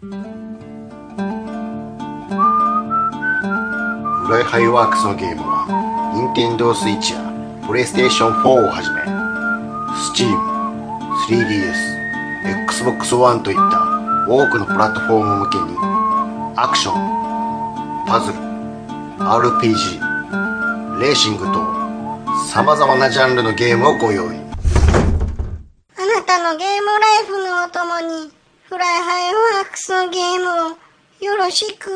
フライハイワークスのゲームは、Nintendo Switch や PlayStation 4をはじめ、Steam、3DS、Xbox One といった多くのプラットフォーム向けに、アクション、パズル、RPG、レーシングと、様々なジャンルのゲームをご用意。あなたのゲームライフのお供に、フライハイスのゲームをよろしく。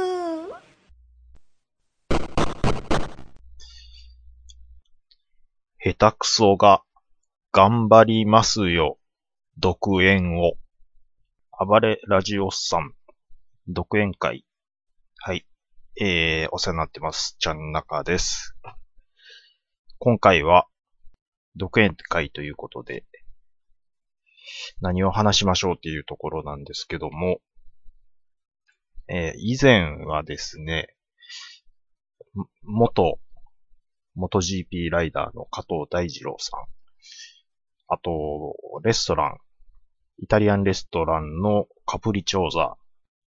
下手くそが頑張りますよ。独演を。暴れラジオさん。独演会。はい。えー、お世話になってます。ちゃんなかです。今回は、独演会ということで、何を話しましょうっていうところなんですけども、えー以前はですね、元、元 GP ライダーの加藤大二郎さん、あと、レストラン、イタリアンレストランのカプリチョーザ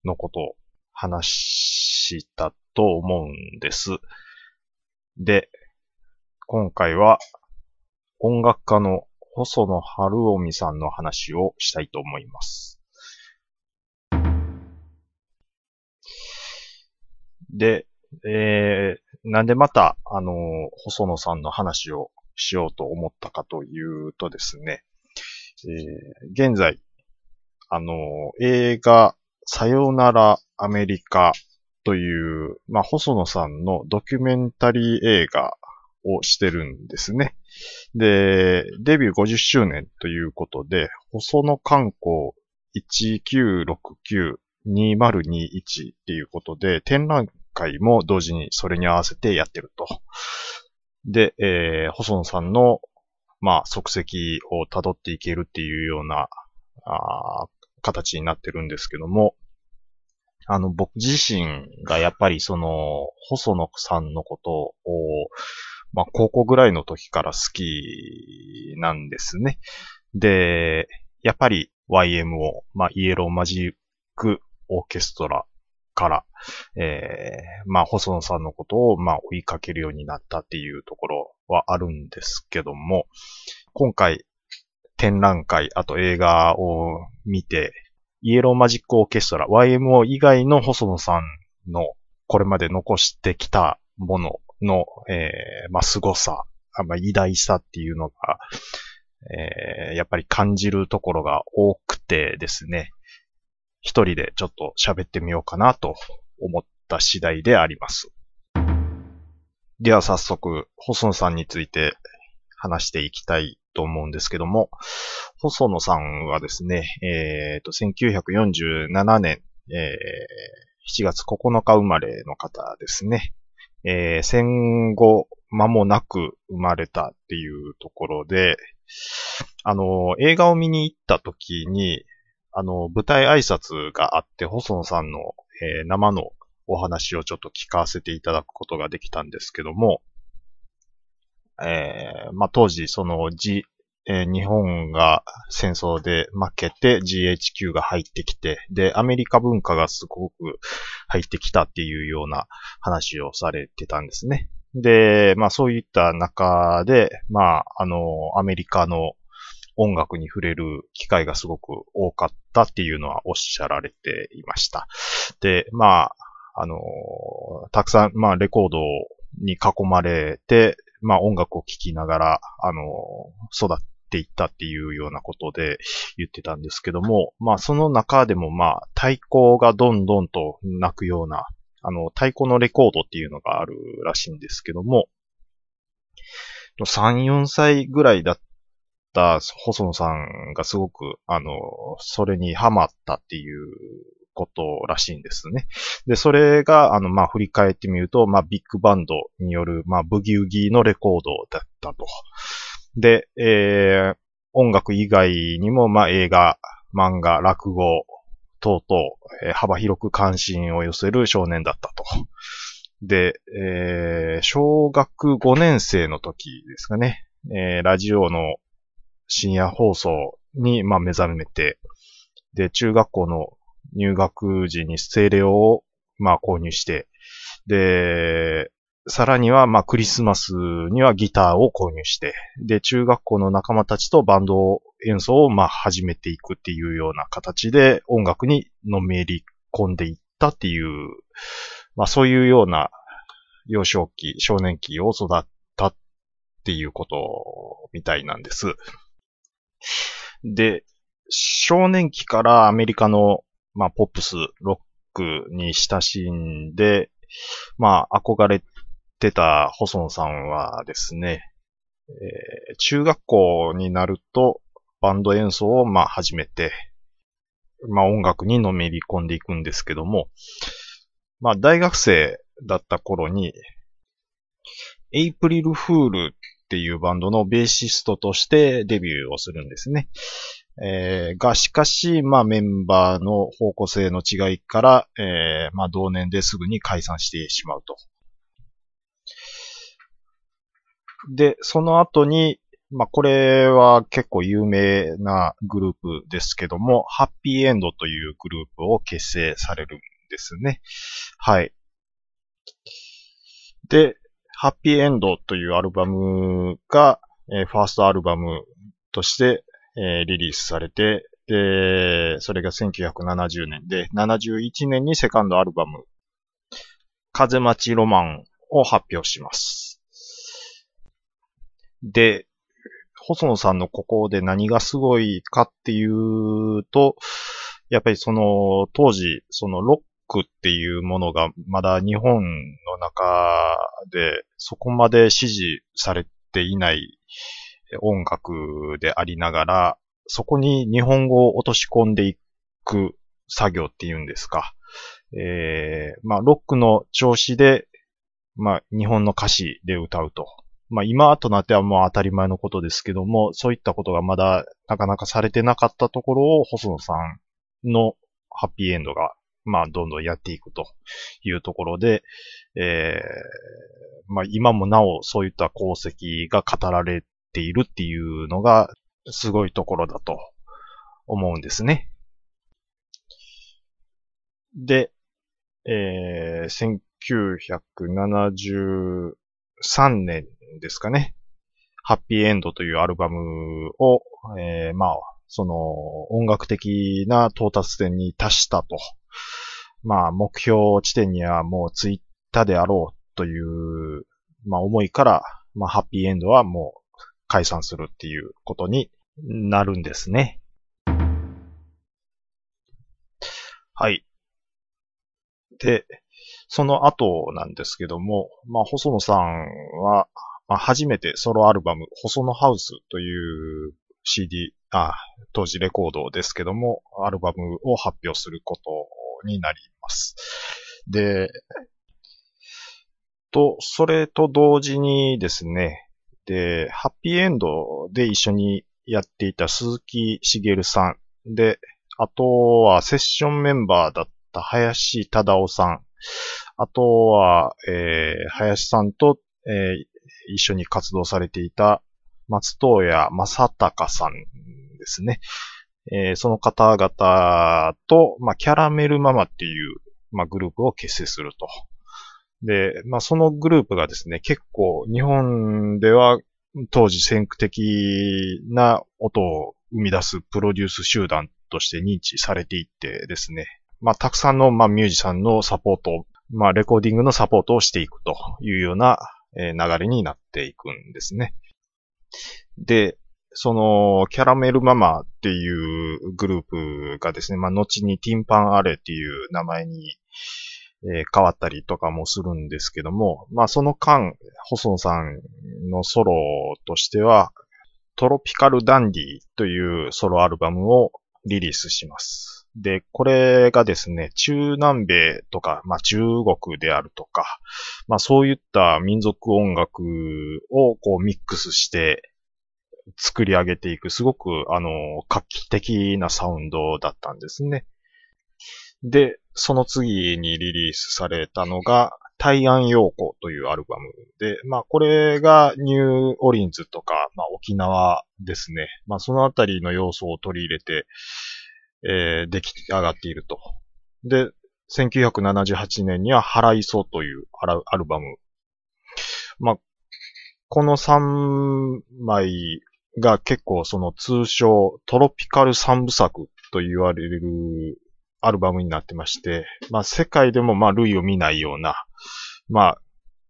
のことを話したと思うんです。で、今回は音楽家の細野晴臣さんの話をしたいと思います。で、えー、なんでまた、あの、細野さんの話をしようと思ったかというとですね、えー現在、あの、映画、さよならアメリカという、まあ、細野さんのドキュメンタリー映画をしてるんですね。で、デビュー50周年ということで、細野観光1969-2021っていうことで、展覧会も同時にそれに合わせてやってると。で、えー、細野さんの、まあ、足跡を辿っていけるっていうような、あー形になってるんですけども、あの、僕自身がやっぱりその、細野さんのことを、まあ、高校ぐらいの時から好きなんですね。で、やっぱり YMO、まあ、イエローマジックオーケストラから、えー、まあ、細野さんのことを、まあ、追いかけるようになったっていうところはあるんですけども、今回、展覧会、あと映画を見て、イエローマジックオーケストラ、YMO 以外の細野さんのこれまで残してきたものの、えー、まあ、凄さ、あまあ、偉大さっていうのが、えー、やっぱり感じるところが多くてですね、一人でちょっと喋ってみようかなと思った次第であります。では早速、細野さんについて話していきたいと思うんですけども、細野さんはですね、えっ、と、1947年、えー7月9日生まれの方ですね。えー戦後間もなく生まれたっていうところで、あの、映画を見に行った時に、あの、舞台挨拶があって、細野さんの、えー生のお話をちょっと聞かせていただくことができたんですけども、えーまあ、当時、その、G、えー日本が戦争で負けて GHQ が入ってきて、で、アメリカ文化がすごく入ってきたっていうような話をされてたんですね。で、まあそういった中で、まあ、あの、アメリカの音楽に触れる機会がすごく多かったっていうのはおっしゃられていました。で、まあ、あの、たくさん、まあレコードに囲まれて、まあ音楽を聴きながら、あの、育っていったっていうようなことで言ってたんですけども、まあその中でもまあ太鼓がどんどんと鳴くような、あの、太鼓のレコードっていうのがあるらしいんですけども、3、4歳ぐらいだった細野さんがすごく、あの、それにハマったっていうことらしいんですね。で、それが、あの、まあ、振り返ってみると、まあ、ビッグバンドによる、まあ、ブギウギのレコードだったと。で、えー、音楽以外にも、まあ、映画、漫画、落語、等々、えー幅広く関心を寄せる少年だったと。で、えー小学5年生の時ですかね、えーラジオの深夜放送に、まあ、目覚めて、で、中学校の入学時にステレオを、まあ、購入して、で、さらには、まあ、クリスマスにはギターを購入して、で、中学校の仲間たちとバンド演奏を、まあ、始めていくっていうような形で音楽にのめり込んでいったっていう、まあ、そういうような幼少期、少年期を育ったっていうことみたいなんです。で、少年期からアメリカの、まあ、ポップス、ロックに親しんで、まあ、憧れてた細野さんはですね、えー中学校になるとバンド演奏をまあ始めて、まあ音楽にのめり込んでいくんですけども、まあ大学生だった頃に、エイプリルフールっていうバンドのベーシストとしてデビューをするんですね。えーが、しかし、まあメンバーの方向性の違いから、えーまあ同年ですぐに解散してしまうと。で、その後に、まあこれは結構有名なグループですけども、ハッピーエンドというグループを結成されるんですね。はい。で、ハッピーエンドというアルバムが、えーファーストアルバムとして、えーリリースされて、で、それが1970年で、71年にセカンドアルバム、風待ちロマンを発表します。で、細野さんのここで何がすごいかっていうと、やっぱりその当時、そのロックっていうものがまだ日本の中でそこまで支持されていない音楽でありながら、そこに日本語を落とし込んでいく作業っていうんですか。えー、まあ、ロックの調子で、まあ、日本の歌詞で歌うと。まあ、今となってはもう当たり前のことですけども、そういったことがまだなかなかされてなかったところを、細野さんのハッピーエンドが、まあ、どんどんやっていくというところで、えー、まあ、今もなおそういった功績が語られているっていうのが、すごいところだと思うんですね。で、えー、1973年ですかね。ハッピーエンドというアルバムを、えー、まあ、その音楽的な到達点に達したと。まあ、目標地点にはもう着いたであろうという、まあ、思いから、まあ、ハッピーエンドはもう解散するっていうことになるんですね。はい。で、その後なんですけども、まあ、細野さんは、まあ、初めてソロアルバム、細野ハウスという CD、あ、当時レコードですけども、アルバムを発表することになります。で、と、それと同時にですね、で、ハッピーエンドで一緒にやっていた鈴木茂さんで、あとはセッションメンバーだった林忠夫さん、あとは、えー、林さんと、えー一緒に活動されていた松任谷正隆さんですね。えーその方々と、まあ、キャラメルママっていう、まあ、グループを結成すると。で、まあ、そのグループがですね、結構日本では当時先駆的な音を生み出すプロデュース集団として認知されていってですね、まあ、たくさんの、まあ、ミュージシャンのサポート、まあ、レコーディングのサポートをしていくというような、え流れになっていくんですね。で、その、キャラメルママっていうグループがですね、まあ、後にティンパンアレっていう名前に、えー変わったりとかもするんですけども、まあ、その間、細野さんのソロとしては、トロピカルダンディというソロアルバムをリリースします。で、これがですね、中南米とか、まあ中国であるとか、まあそういった民族音楽をこうミックスして作り上げていく、すごくあの、画期的なサウンドだったんですね。で、その次にリリースされたのが、大安陽子というアルバムで、まあこれがニューオリンズとか、まあ沖縄ですね。まあそのあたりの要素を取り入れて、えー、出来上がっているとで、1978年には腹磯というアラアルバム。まあ、この3枚が結構その通称トロピカル三部作と言われるアルバムになってまして、まあ世界でもまあ類を見ないような、まあ、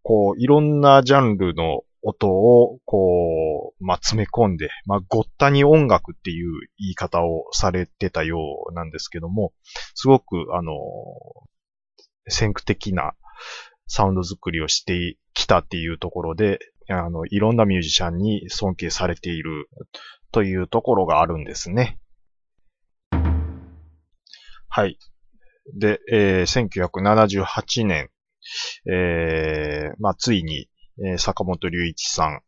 こういろんなジャンルの音を、こう、まあ、詰め込んで、まあ、ごったに音楽っていう言い方をされてたようなんですけども、すごく、あの、先駆的なサウンド作りをしてきたっていうところで、あの、いろんなミュージシャンに尊敬されているというところがあるんですね。はい。で、えー、1978年、えー、まあ、ついに、えー、坂本龍一さん、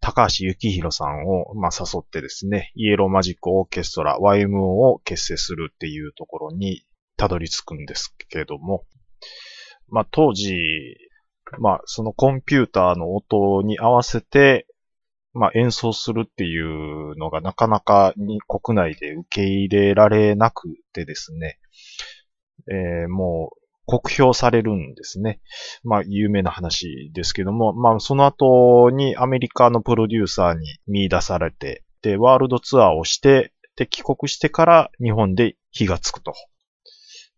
高橋幸宏さんを、まあ、誘ってですね、イエローマジックオーケストラ YMO を結成するっていうところにたどり着くんですけども、まあ、当時、まあ、そのコンピューターの音に合わせて、まあ、演奏するっていうのがなかなかに国内で受け入れられなくてですね、えー、もう酷評されるんですね。まあ、有名な話ですけども、まあ、その後にアメリカのプロデューサーに見出されて、で、ワールドツアーをして、で、帰国してから日本で火がつくと。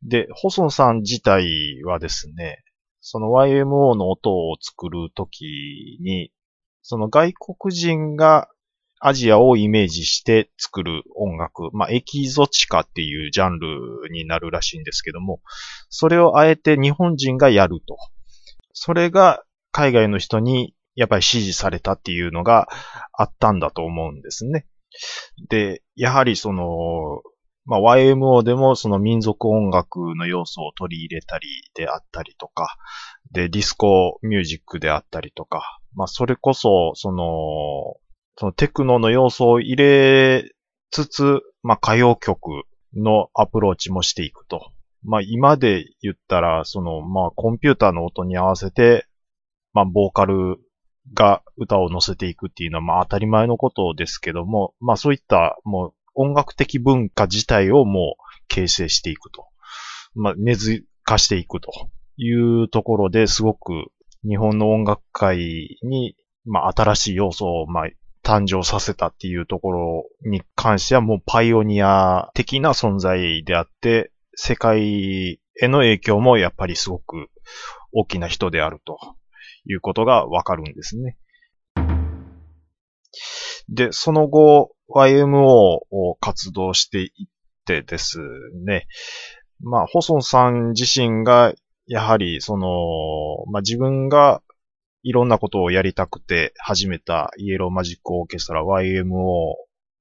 で、細野さん自体はですね、その YMO の音を作るときに、その外国人がアジアをイメージして作る音楽、まあ、エキゾチカっていうジャンルになるらしいんですけども、それをあえて日本人がやると。それが海外の人にやっぱり支持されたっていうのがあったんだと思うんですね。で、やはりその、まあ、YMO でもその民族音楽の要素を取り入れたりであったりとか、で、ディスコミュージックであったりとか、まあ、それこそ、その、そのテクノの要素を入れつつ、まあ、歌謡曲のアプローチもしていくと。まあ、今で言ったら、その、まあ、コンピューターの音に合わせて、まあ、ボーカルが歌を乗せていくっていうのは、まあ、当たり前のことですけども、まあ、そういった、もう、音楽的文化自体をもう形成していくと。まあ、根付かしていくというところですごく日本の音楽界に、まあ、新しい要素を、まあ、誕生させたっていうところに関してはもうパイオニア的な存在であって、世界への影響もやっぱりすごく大きな人であるということがわかるんですね。で、その後、YMO を活動していってですね、まあ、細野さん自身が、やはり、その、まあ、自分がいろんなことをやりたくて始めたイエローマジックオーケストラ YMO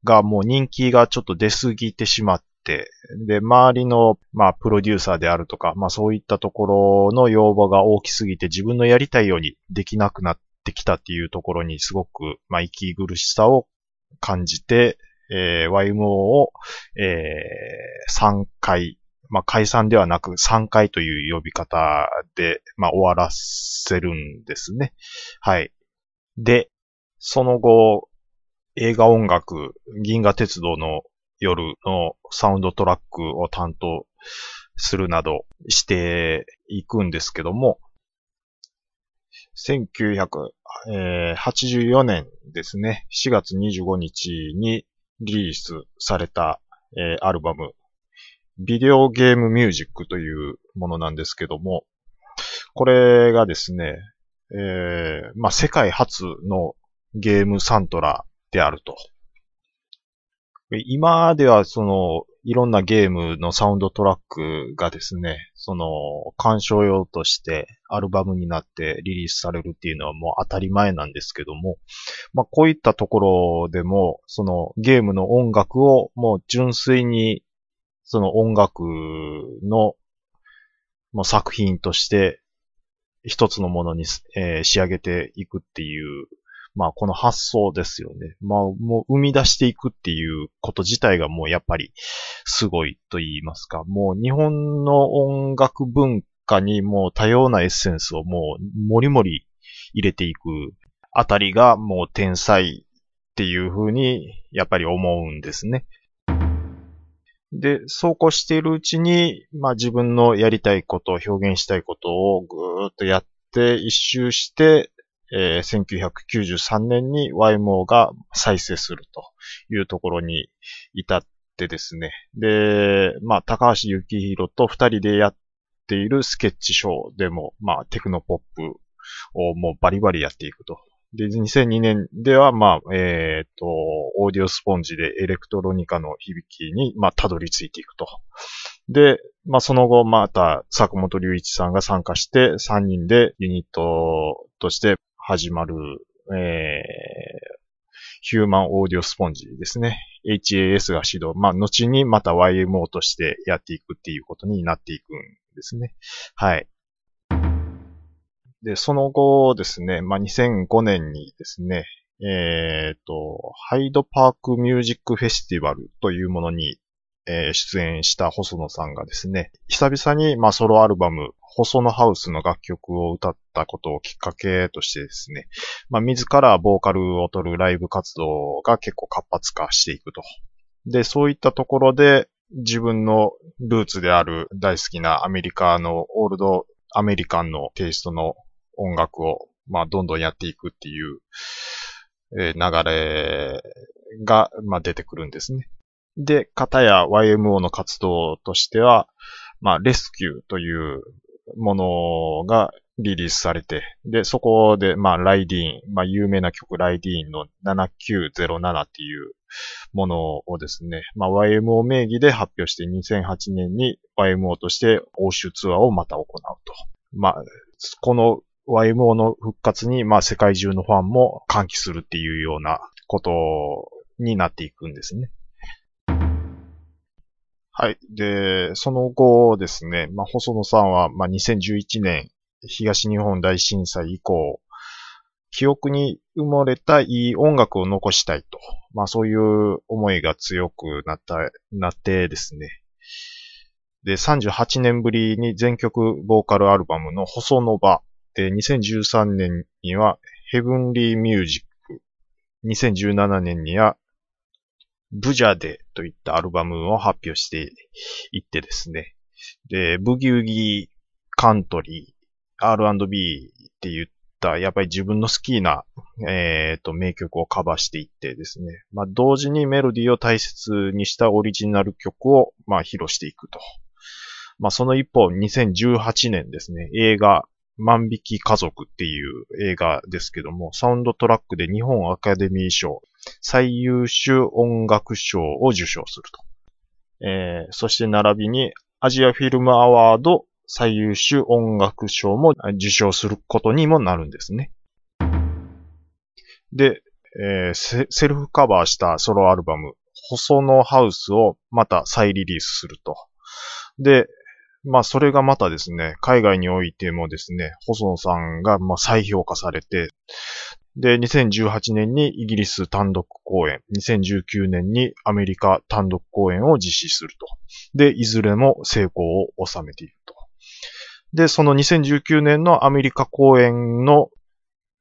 がもう人気がちょっと出すぎてしまって、で、周りの、まあ、プロデューサーであるとか、まあ、そういったところの要望が大きすぎて自分のやりたいようにできなくなってきたっていうところにすごく、まあ、息苦しさを感じて、えー、YMO を、えー、3回まあ、解散ではなく3回という呼び方で、まあ、終わらせるんですね。はい。で、その後、映画音楽、銀河鉄道の夜のサウンドトラックを担当するなどしていくんですけども、1984年ですね、4月25日にリリースされた、アルバム、ビデオゲームミュージックというものなんですけども、これがですね、えー、まあ、世界初のゲームサントラであると。今ではその、いろんなゲームのサウンドトラックがですね、その、鑑賞用としてアルバムになってリリースされるっていうのはもう当たり前なんですけども、まあこういったところでも、そのゲームの音楽をもう純粋にその音楽の、もう作品として一つのものに、えー、仕上げていくっていう、まあこの発想ですよね。まあもう生み出していくっていうこと自体がもうやっぱりすごいと言いますか。もう日本の音楽文化にもう多様なエッセンスをもうもりもり入れていくあたりがもう天才っていう風にやっぱり思うんですね。で、そうこうしているうちに、まあ自分のやりたいこと、表現したいことをぐーっとやって一周して、えー、1993年に YMO が再生するというところに至ってですね。で、まあ高橋幸宏と二人でやっているスケッチショーでも、まあテクノポップをもうバリバリやっていくとで、2002年では、まあ、えっ、ー、と、オーディオスポンジでエレクトロニカの響きに、まあ、たどり着いていくと。で、まあ、その後、また、坂本隆一さんが参加して、3人でユニットとして始まる、えー、ヒューマンオーディオスポンジですね。HAS が指導。まあ、後にまた YMO としてやっていくっていうことになっていくんですね。はい。で、その後ですね、まあ、2005年にですね、えっ、ー、と、ハイドパークミュージックフェスティバルというものに、えー、出演した細野さんがですね、久々に、まあ、ソロアルバム、細野ハウスの楽曲を歌ったことをきっかけとしてですね、まあ、自らボーカルを取るライブ活動が結構活発化していくと。で、そういったところで、自分のルーツである大好きなアメリカのオールドアメリカンのテイストの音楽を、まあ、どんどんやっていくっていう、え、流れが、まあ、出てくるんですね。で、片や YMO の活動としては、まあ、レスキューというものがリリースされて、で、そこで、まあ、ライディーン、まあ、有名な曲ライディーンの7907っていうものをですね、まあ、YMO 名義で発表して2008年に YMO として欧州ツアーをまた行うと。まあ、この YMO の復活に、まあ世界中のファンも歓喜するっていうようなことになっていくんですね。はい。で、その後ですね、まあ細野さんは、まあ2011年東日本大震災以降、記憶に埋もれたいい音楽を残したいと。まあそういう思いが強くなった、なってですね。で、38年ぶりに全曲ボーカルアルバムの細野場で、2013年にはヘブンリーミュージック、2017年にはブジャデといったアルバムを発表していってですね。で、ブギウギカントリー、R&B って言った、やっぱり自分の好きな、えっ、ー、と、名曲をカバーしていってですね。まあ、同時にメロディーを大切にしたオリジナル曲を、まあ、披露していくと。まあ、その一方、2018年ですね、映画、万引き家族っていう映画ですけども、サウンドトラックで日本アカデミー賞最優秀音楽賞を受賞すると。えー、そして並びにアジアフィルムアワード最優秀音楽賞も受賞することにもなるんですね。で、えー、セルフカバーしたソロアルバム、細野ハウスをまた再リリースすると。で、まあ、それがまたですね、海外においてもですね、細野さんがまあ再評価されて、で、2018年にイギリス単独公演、2019年にアメリカ単独公演を実施すると。で、いずれも成功を収めていると。で、その2019年のアメリカ公演の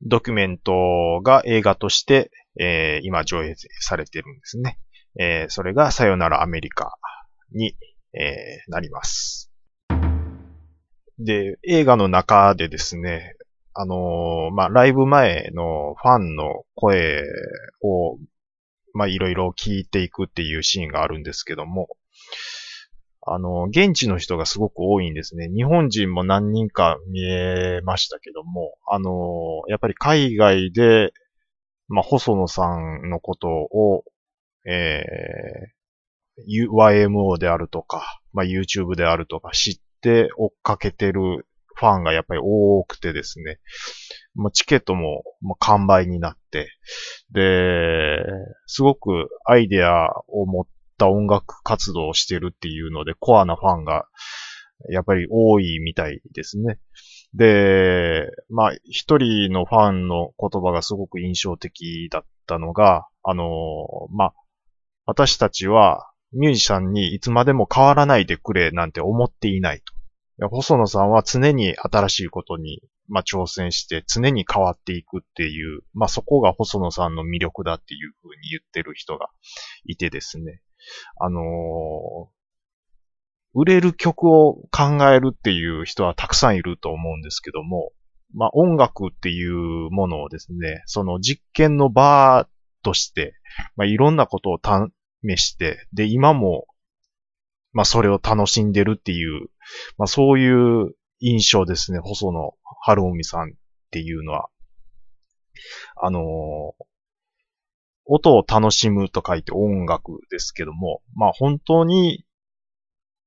ドキュメントが映画として、えー、今上映されているんですね。えー、それがさよならアメリカに、えー、なります。で、映画の中でですね、あのー、まあ、ライブ前のファンの声を、まあ、いろいろ聞いていくっていうシーンがあるんですけども、あの、現地の人がすごく多いんですね。日本人も何人か見えましたけども、あの、やっぱり海外で、まあ、細野さんのことを、えー、YMO であるとか、まあ、YouTube であるとか知って追っかけてるファンがやっぱり多くてですね、もうチケットももう完売になって、で、すごくアイデアを持った音楽活動をしてるっていうので、コアなファンがやっぱり多いみたいですね。で、まあ、一人のファンの言葉がすごく印象的だったのが、あの、まあ、私たちはミュージシャンにいつまでも変わらないでくれなんて思っていないと。細野さんは常に新しいことに、まあ、挑戦して常に変わっていくっていう、まあ、そこが細野さんの魅力だっていうふうに言ってる人がいてですね。あのー、売れる曲を考えるっていう人はたくさんいると思うんですけども、まあ音楽っていうものをですね、その実験の場として、まあいろんなことを試して、で、今も、まあそれを楽しんでるっていう、まあそういう印象ですね、細野晴臣さんっていうのは。あのー、音を楽しむと書いて音楽ですけども、まあ本当に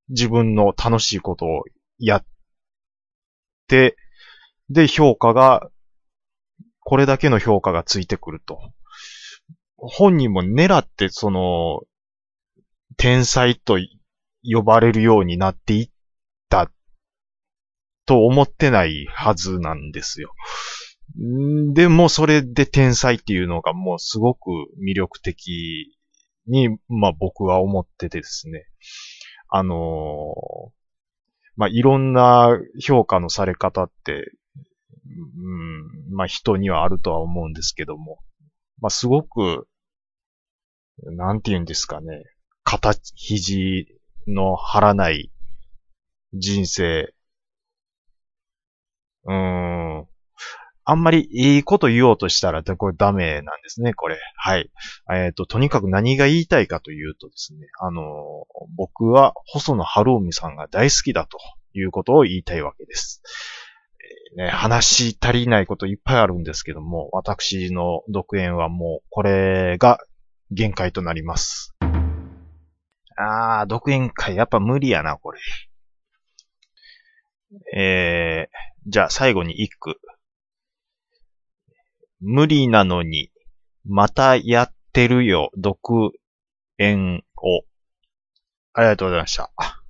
自分の楽しいことをやって、で、評価が、これだけの評価がついてくると。本人も狙ってその、天才と呼ばれるようになっていったと思ってないはずなんですよ。でもそれで天才っていうのがもうすごく魅力的に、まあ僕は思ってですね。あのー、まあいろんな評価のされ方って、うん、まあ人にはあるとは思うんですけども、まあすごく、なんて言うんですかね、肩肘の張らない人生、うーん、あんまりいいこと言おうとしたら、これダメなんですね、これ。はい。えっ、ー、と、とにかく何が言いたいかというとですね、あの、僕は細野晴臣さんが大好きだということを言いたいわけです。え、ね、話足りないこといっぱいあるんですけども、私の独演はもうこれが限界となります。あー、独演会やっぱ無理やな、これ。えー、じゃあ最後に一句。無理なのに、またやってるよ、独演を。ありがとうございました。